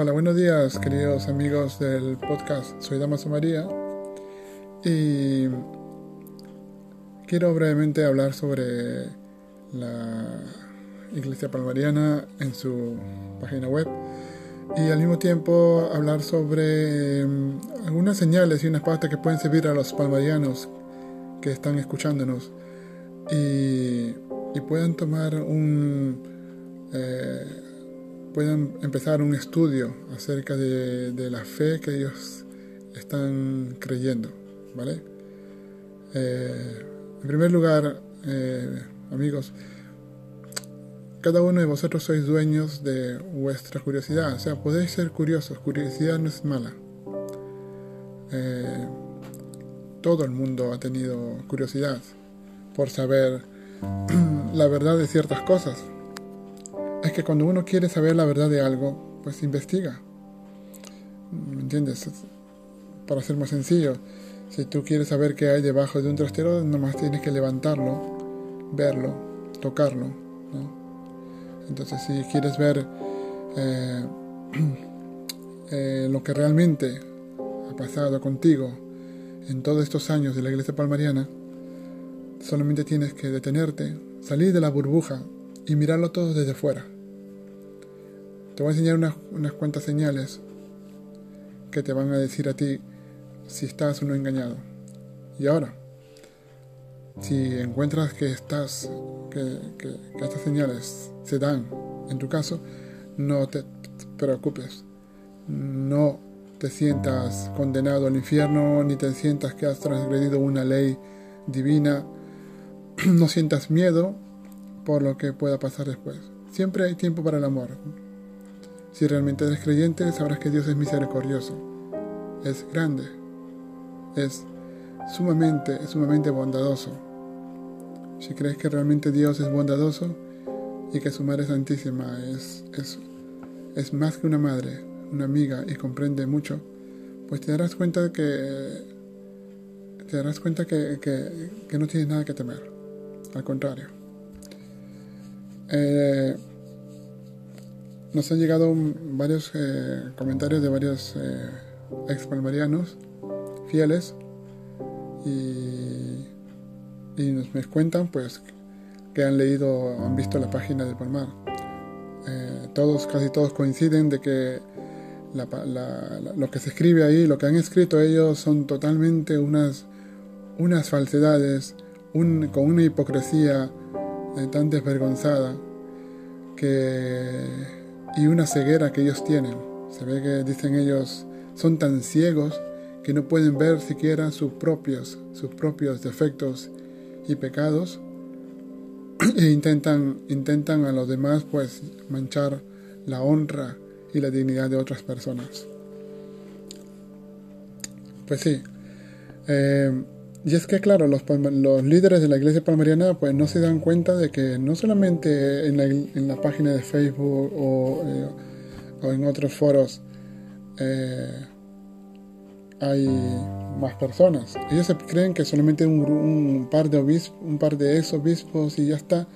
Hola, buenos días queridos amigos del podcast. Soy Damaso María y quiero brevemente hablar sobre la Iglesia Palmariana en su página web y al mismo tiempo hablar sobre em, algunas señales y unas pautas que pueden servir a los palmarianos que están escuchándonos y, puedan tomar un... Eh, puedan empezar un estudio acerca de, la fe que ellos están creyendo, ¿vale? Eh, en primer lugar, eh, amigos, cada uno de vosotros sois dueños de vuestra curiosidad, o sea, podéis ser curiosos, curiosidad no es mala. Todo el mundo ha tenido curiosidad por saber la verdad de ciertas cosas es que cuando uno quiere saber la verdad de algo, pues investiga. ¿Me entiendes? Para ser más sencillo, si tú quieres saber qué hay debajo de un trastero, nomás tienes que levantarlo, verlo, tocarlo. Entonces, si quieres ver eh, eh, lo que realmente ha pasado contigo en todos estos años de la iglesia palmariana, solamente tienes que detenerte, salir de la burbuja y mirarlo todo desde fuera. Te voy a enseñar unas, unas cuantas señales que te van a decir a ti si estás o no engañado. Y ahora, si encuentras que estás, que, que, estas señales se dan en tu caso, no te preocupes. No te sientas condenado al infierno, ni te sientas que has transgredido una ley divina. No sientas miedo, por lo que pueda pasar después. Siempre hay tiempo para el amor. Si realmente eres creyente, sabrás que Dios es misericordioso, es grande, es sumamente, sumamente bondadoso. Si crees que realmente Dios es bondadoso y que su Madre Santísima es, es, es más que una madre, una amiga y comprende mucho, pues te darás cuenta que te darás cuenta que, que, que no tienes nada que temer. Al contrario. Eh, nos han llegado varios eh, comentarios de varios eh, ex palmarianos fieles y, y nos me cuentan pues que han leído, han visto la página del Palmar. todos, casi todos coinciden de que lo que se escribe ahí, lo que han escrito ellos son totalmente unas, unas falsedades, con una hipocresía tan desvergonzada que, y una ceguera que ellos tienen. Se ve que dicen ellos son tan ciegos que no pueden ver siquiera sus propios, sus propios defectos y pecados e intentan, intentan a los demás pues manchar la honra y la dignidad de otras personas. Pues sí, eh, y es que, claro, los, los, líderes de la iglesia palmariana pues no se dan cuenta de que no solamente en la, en la página de Facebook o, eh, o en otros foros eh, hay más personas. Ellos se creen que solamente un, un par de obispos, un par de ex obispos y ya está.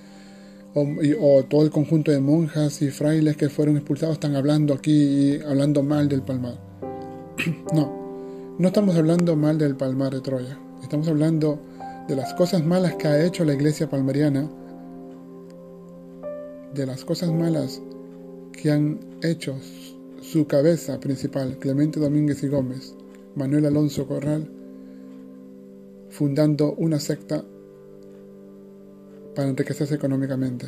O, todo el conjunto de monjas y frailes que fueron expulsados están hablando aquí, hablando mal del palmar. no, no estamos hablando mal del palmar de Troya. Estamos hablando de las cosas malas que ha hecho la iglesia palmariana, de las cosas malas que han hecho su cabeza principal, Clemente Domínguez y Gómez, Manuel Alonso Corral, fundando una secta para enriquecerse económicamente,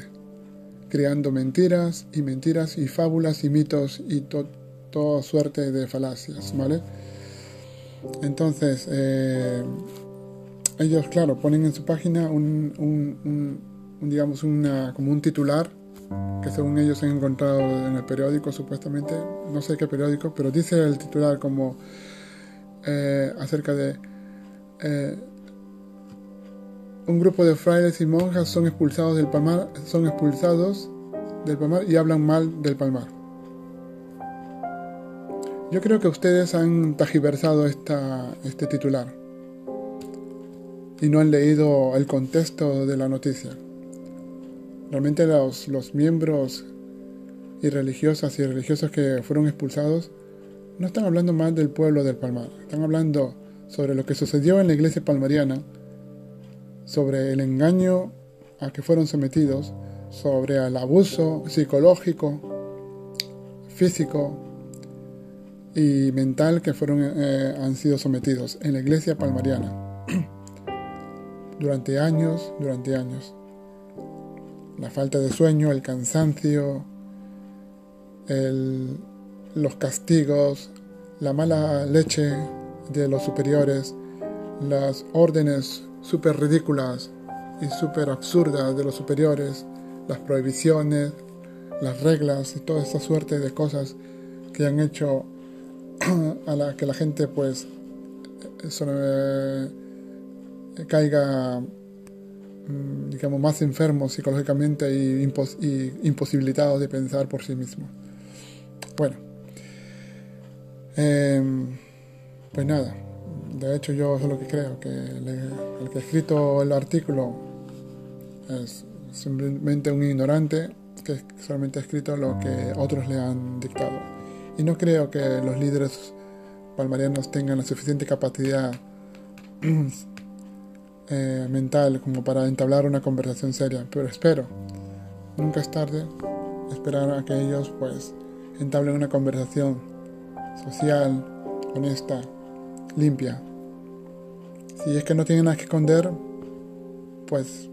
creando mentiras y mentiras y fábulas y mitos y toda suerte de falacias, ¿vale? Entonces, eh, ellos, claro, ponen en su página un, digamos, una, como un titular que según ellos han encontrado en el periódico, supuestamente, no sé qué periódico, pero dice el titular como eh, acerca de eh, un grupo de frailes y monjas son expulsados del palmar, son expulsados del palmar y hablan mal del palmar. Yo creo que ustedes han tajiversado esta, este titular y no han leído el contexto de la noticia. Realmente los, los miembros y religiosas y religiosos que fueron expulsados no están hablando más del pueblo del Palmar, están hablando sobre lo que sucedió en la iglesia palmariana, sobre el engaño a que fueron sometidos, sobre el abuso psicológico, físico y mental que fueron, eh, han sido sometidos en la iglesia palmariana durante años, durante años. La falta de sueño, el cansancio, los castigos, la mala leche de los superiores, las órdenes súper ridículas y súper absurdas de los superiores, las prohibiciones, las reglas y toda esa suerte de cosas que han hecho a la que la gente pues eh, caiga mm, digamos más enfermo psicológicamente y, imposibilitados de pensar por sí mismos. Bueno, em, pues nada, de hecho yo lo que creo, que el que ha escrito el artículo es simplemente un ignorante que solamente ha escrito lo que otros le han dictado. Y no creo que los líderes palmarianos tengan la suficiente capacidad eh, mental como para entablar una conversación seria, pero espero, nunca es tarde, esperar a que ellos pues entablen una conversación social, honesta, limpia. Si es que no tienen nada que esconder, pues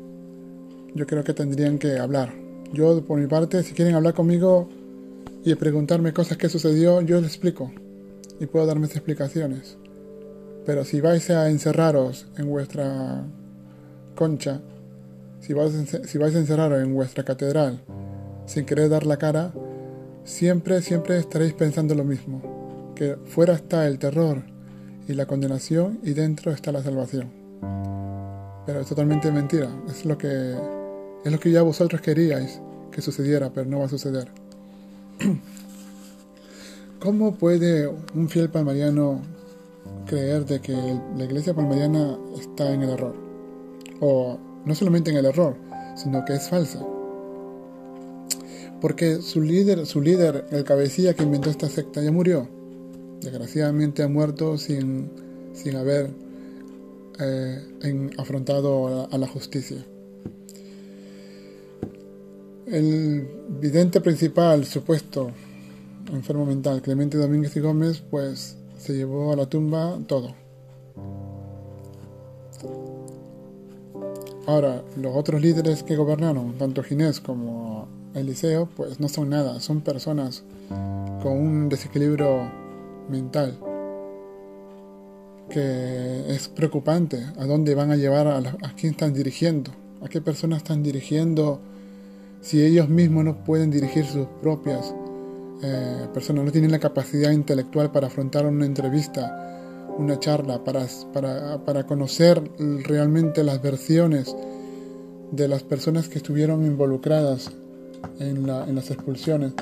yo creo que tendrían que hablar. Yo, por mi parte, si quieren hablar conmigo y preguntarme cosas que sucedió, yo les explico y puedo dar mis explicaciones. Pero si vais a encerraros en vuestra concha, si vais, si vais a encerraros en vuestra catedral sin querer dar la cara, siempre, siempre estaréis pensando lo mismo, que fuera está el terror y la condenación y dentro está la salvación. Pero es totalmente mentira, es lo que es lo que ya vosotros queríais que sucediera, pero no va a suceder. ¿Cómo puede un fiel palmariano creer de que la iglesia palmariana está en el error? O no solamente en el error, sino que es falsa. Porque su líder, su líder, el cabecilla que inventó esta secta, ya murió. Desgraciadamente ha muerto sin, sin haber eh, afrontado a la justicia. El vidente principal, supuesto enfermo mental, Clemente Domínguez y Gómez, pues se llevó a la tumba todo. Ahora, los otros líderes que gobernaron, tanto Ginés como Eliseo, pues no son nada, son personas con un desequilibrio mental que es preocupante a dónde van a llevar a, quién están dirigiendo, a qué personas están dirigiendo si ellos mismos no pueden dirigir sus propias eh, personas, no tienen la capacidad intelectual para afrontar una entrevista, una charla, para, para, conocer realmente las versiones de las personas que estuvieron involucradas en las expulsiones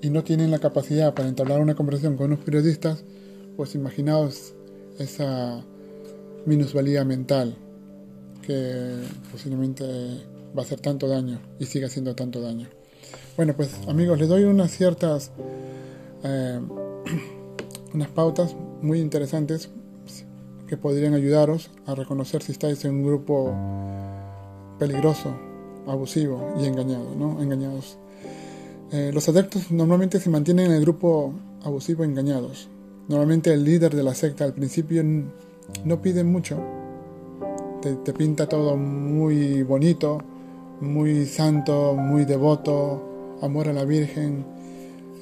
y no tienen la capacidad para entablar una conversación con unos periodistas, pues imaginaos esa minusvalía mental que posiblemente va a hacer tanto daño y sigue haciendo tanto daño. Bueno, pues amigos, les doy unas ciertas, eh, unas pautas muy interesantes que podrían ayudaros a reconocer si estáis en un grupo peligroso, abusivo y engañado, ¿no? Engañados. Eh, los adeptos normalmente se mantienen en el grupo abusivo engañados. Normalmente el líder de la secta al principio no pide mucho, te pinta todo muy bonito, muy santo, muy devoto, amor a la Virgen,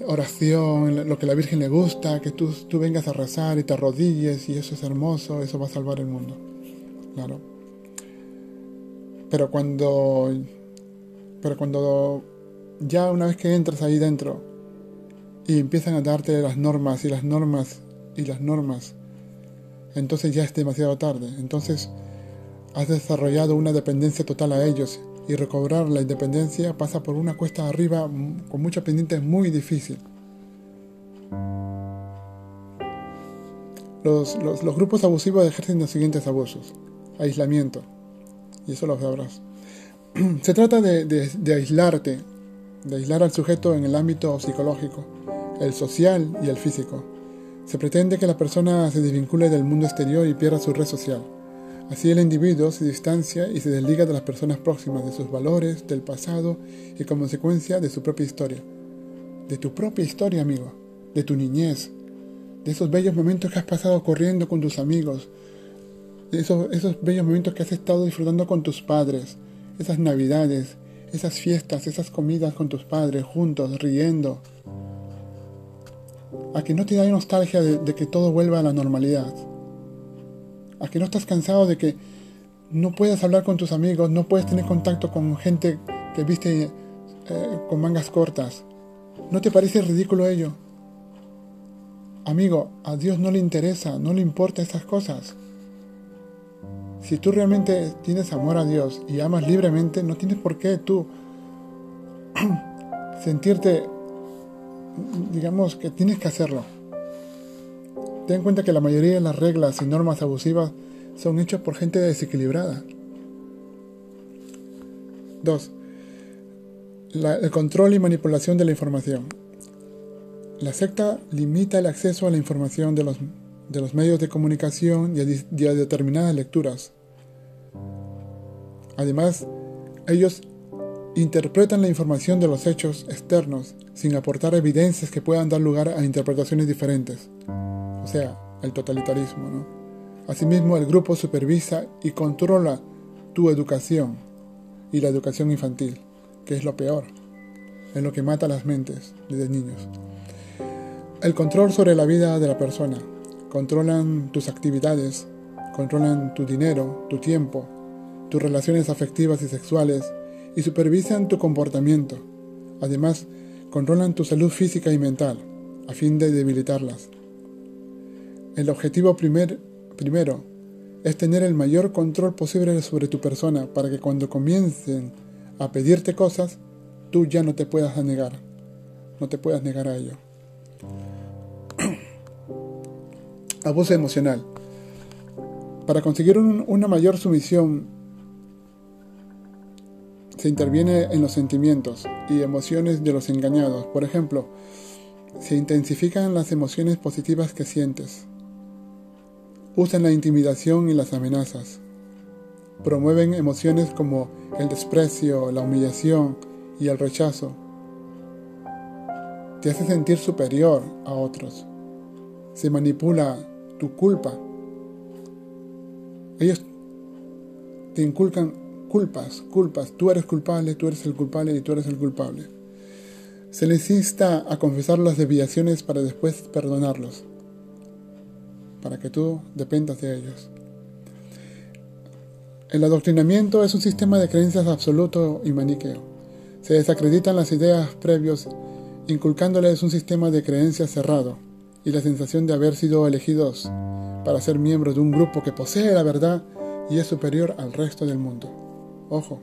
oración, lo que a la Virgen le gusta, que tú, tú vengas a rezar y te arrodilles y eso es hermoso, eso va a salvar el mundo. Claro. Pero cuando, pero cuando ya una vez que entras ahí dentro y empiezan a darte las normas y las normas y las normas, entonces ya es demasiado tarde. Entonces has desarrollado una dependencia total a ellos y recobrar la independencia pasa por una cuesta arriba con muchas pendientes muy difícil. Los, grupos abusivos ejercen los siguientes abusos. aislamiento. Y eso lo sabrás. Se trata de, aislarte, de aislar al sujeto en el ámbito psicológico, el social y el físico. Se pretende que la persona se desvincule del mundo exterior y pierda su red social. Así el individuo se distancia y se desliga de las personas próximas, de sus valores, del pasado y como consecuencia de su propia historia. De tu propia historia, amigo, de tu niñez, de esos bellos momentos que has pasado corriendo con tus amigos, de esos, esos bellos momentos que has estado disfrutando con tus padres, esas navidades, esas fiestas, esas comidas con tus padres juntos, riendo. A que no te da nostalgia de que todo vuelva a la normalidad a que no estás cansado de que no puedes hablar con tus amigos, no puedes tener contacto con gente que viste eh, con mangas cortas. ¿No te parece ridículo ello? Amigo, a Dios no le interesa, no le importa esas cosas. Si tú realmente tienes amor a Dios y amas libremente, no tienes por qué tú sentirte, digamos, que tienes que hacerlo. Ten en cuenta que la mayoría de las reglas y normas abusivas son hechas por gente desequilibrada. 2. el control y manipulación de la información. La secta limita el acceso a la información de los, de los medios de comunicación y a, determinadas lecturas. Además, ellos interpretan la información de los hechos externos sin aportar evidencias que puedan dar lugar a interpretaciones diferentes o sea, el totalitarismo. ¿no? Asimismo, el grupo supervisa y controla tu educación y la educación infantil, que es lo peor, es lo que mata las mentes de niños. El control sobre la vida de la persona. Controlan tus actividades, controlan tu dinero, tu tiempo, tus relaciones afectivas y sexuales y supervisan tu comportamiento. Además, controlan tu salud física y mental a fin de debilitarlas. El objetivo primer, primero es tener el mayor control posible sobre tu persona para que cuando comiencen a pedirte cosas, tú ya no te puedas negar. No te puedas negar a ello. Abuso emocional. Para conseguir una mayor sumisión, se interviene en los sentimientos y emociones de los engañados. Por ejemplo, se intensifican las emociones positivas que sientes usan la intimidación y las amenazas. Promueven emociones como el desprecio, la humillación y el rechazo. Te hace sentir superior a otros. Se manipula tu culpa. Ellos te inculcan culpas, culpas. Tú eres culpable, tú eres el culpable y tú eres el culpable. Se les insta a confesar las desviaciones para después perdonarlos para que tú dependas de ellos. El adoctrinamiento es un sistema de creencias absoluto y maniqueo. Se desacreditan las ideas previos, inculcándoles un sistema de creencias cerrado y la sensación de haber sido elegidos para ser miembros de un grupo que posee la verdad y es superior al resto del mundo. Ojo.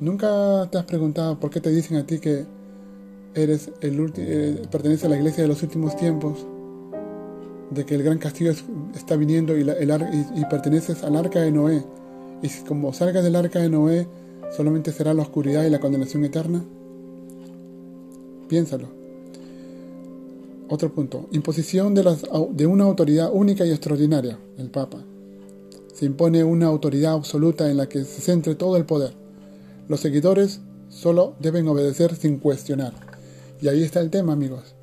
¿Nunca te has preguntado por qué te dicen a ti que eres el eh, perteneces a la iglesia de los últimos tiempos de que el gran castigo está viniendo y, perteneces al arca de Noé, y si como salgas del arca de Noé, solamente será la oscuridad y la condenación eterna? Piénsalo. Otro punto. Imposición de una autoridad única y extraordinaria, el Papa. Se impone una autoridad absoluta en la que se centre todo el poder. Los seguidores solo deben obedecer sin cuestionar. Y ahí está el tema, amigos.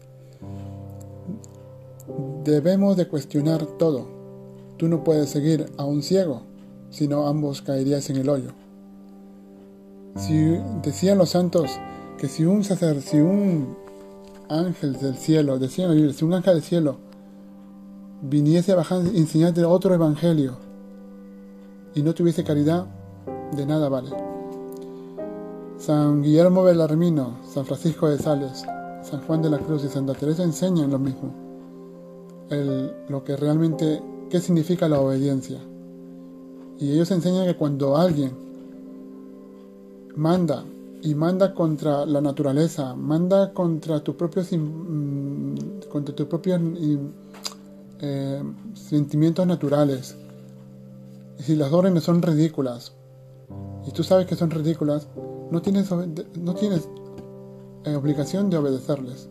Debemos de cuestionar todo. Tú no puedes seguir a un ciego, sino ambos caerías en el hoyo. Si decían los santos que si un sacer, si un ángel del cielo, decían si un ángel del cielo viniese a bajar y enseñarte otro evangelio y no tuviese caridad, de nada vale. San Guillermo Belarmino, San Francisco de Sales, San Juan de la Cruz y Santa Teresa enseñan lo mismo lo que realmente, qué significa la obediencia. Y ellos enseñan que cuando alguien manda y manda contra la naturaleza, manda contra tus propios, mm, contra tus propios eh, sentimientos naturales, si las órdenes son ridículas, y tú sabes que son ridículas, no tienes, no tienes eh, obligación de obedecerles,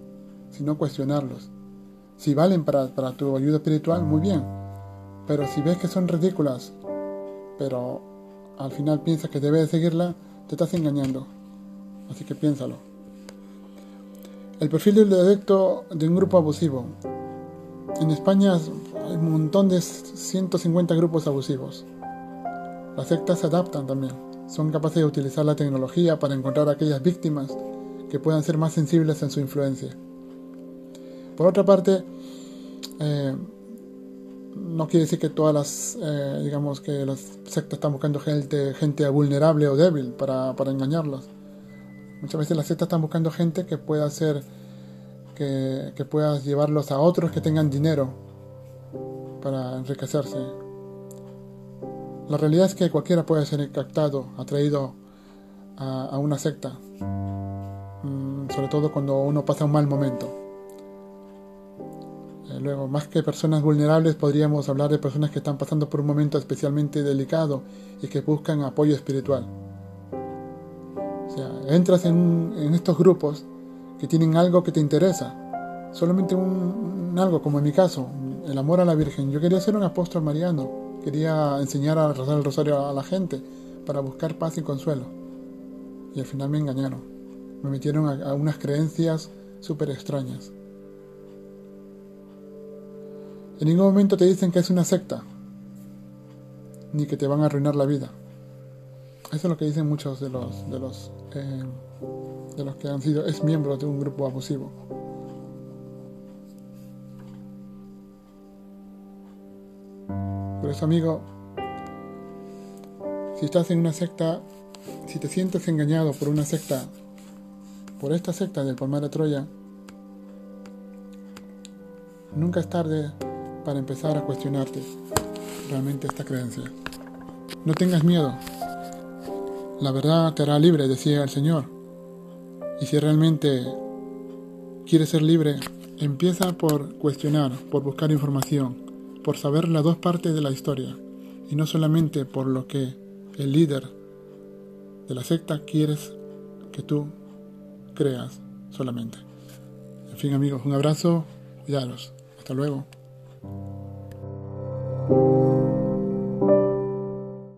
sino cuestionarlos. Si valen para, para tu ayuda espiritual, muy bien. Pero si ves que son ridículas, pero al final piensas que debes seguirla, te estás engañando. Así que piénsalo. El perfil del adicto de un grupo abusivo. En España hay un montón de 150 grupos abusivos. Las sectas se adaptan también. Son capaces de utilizar la tecnología para encontrar aquellas víctimas que puedan ser más sensibles en su influencia. Por otra parte, eh, no quiere decir que todas las, eh, digamos que las sectas están buscando gente, gente vulnerable o débil para, para engañarlos. Muchas veces las sectas están buscando gente que pueda hacer, que, que pueda llevarlos a otros que tengan dinero para enriquecerse. La realidad es que cualquiera puede ser captado, atraído a, una secta, mm, sobre todo cuando uno pasa un mal momento. Eh, luego, más que personas vulnerables, podríamos hablar de personas que están pasando por un momento especialmente delicado y que buscan apoyo espiritual. O sea, entras en, estos grupos que tienen algo que te interesa, solamente un, algo, como en mi caso, el amor a la Virgen. Yo quería ser un apóstol mariano, quería enseñar a rezar el rosario a la gente para buscar paz y consuelo. Y al final me engañaron, me metieron a unas creencias súper extrañas. En ningún momento te dicen que es una secta, ni que te van a arruinar la vida. Eso es lo que dicen muchos de los de los eh, de los que han sido es miembros de un grupo abusivo. Por eso, amigo, si estás en una secta, si te sientes engañado por una secta, por esta secta del Palmar de Troya, nunca es tarde para empezar a cuestionarte realmente esta creencia. No tengas miedo. La verdad te hará libre, decía el Señor. Y si realmente quieres ser libre, empieza por cuestionar, por buscar información, por saber las dos partes de la historia, y no solamente por lo que el líder de la secta quieres que tú creas solamente. En fin amigos, un abrazo, cuidaros. Hasta luego.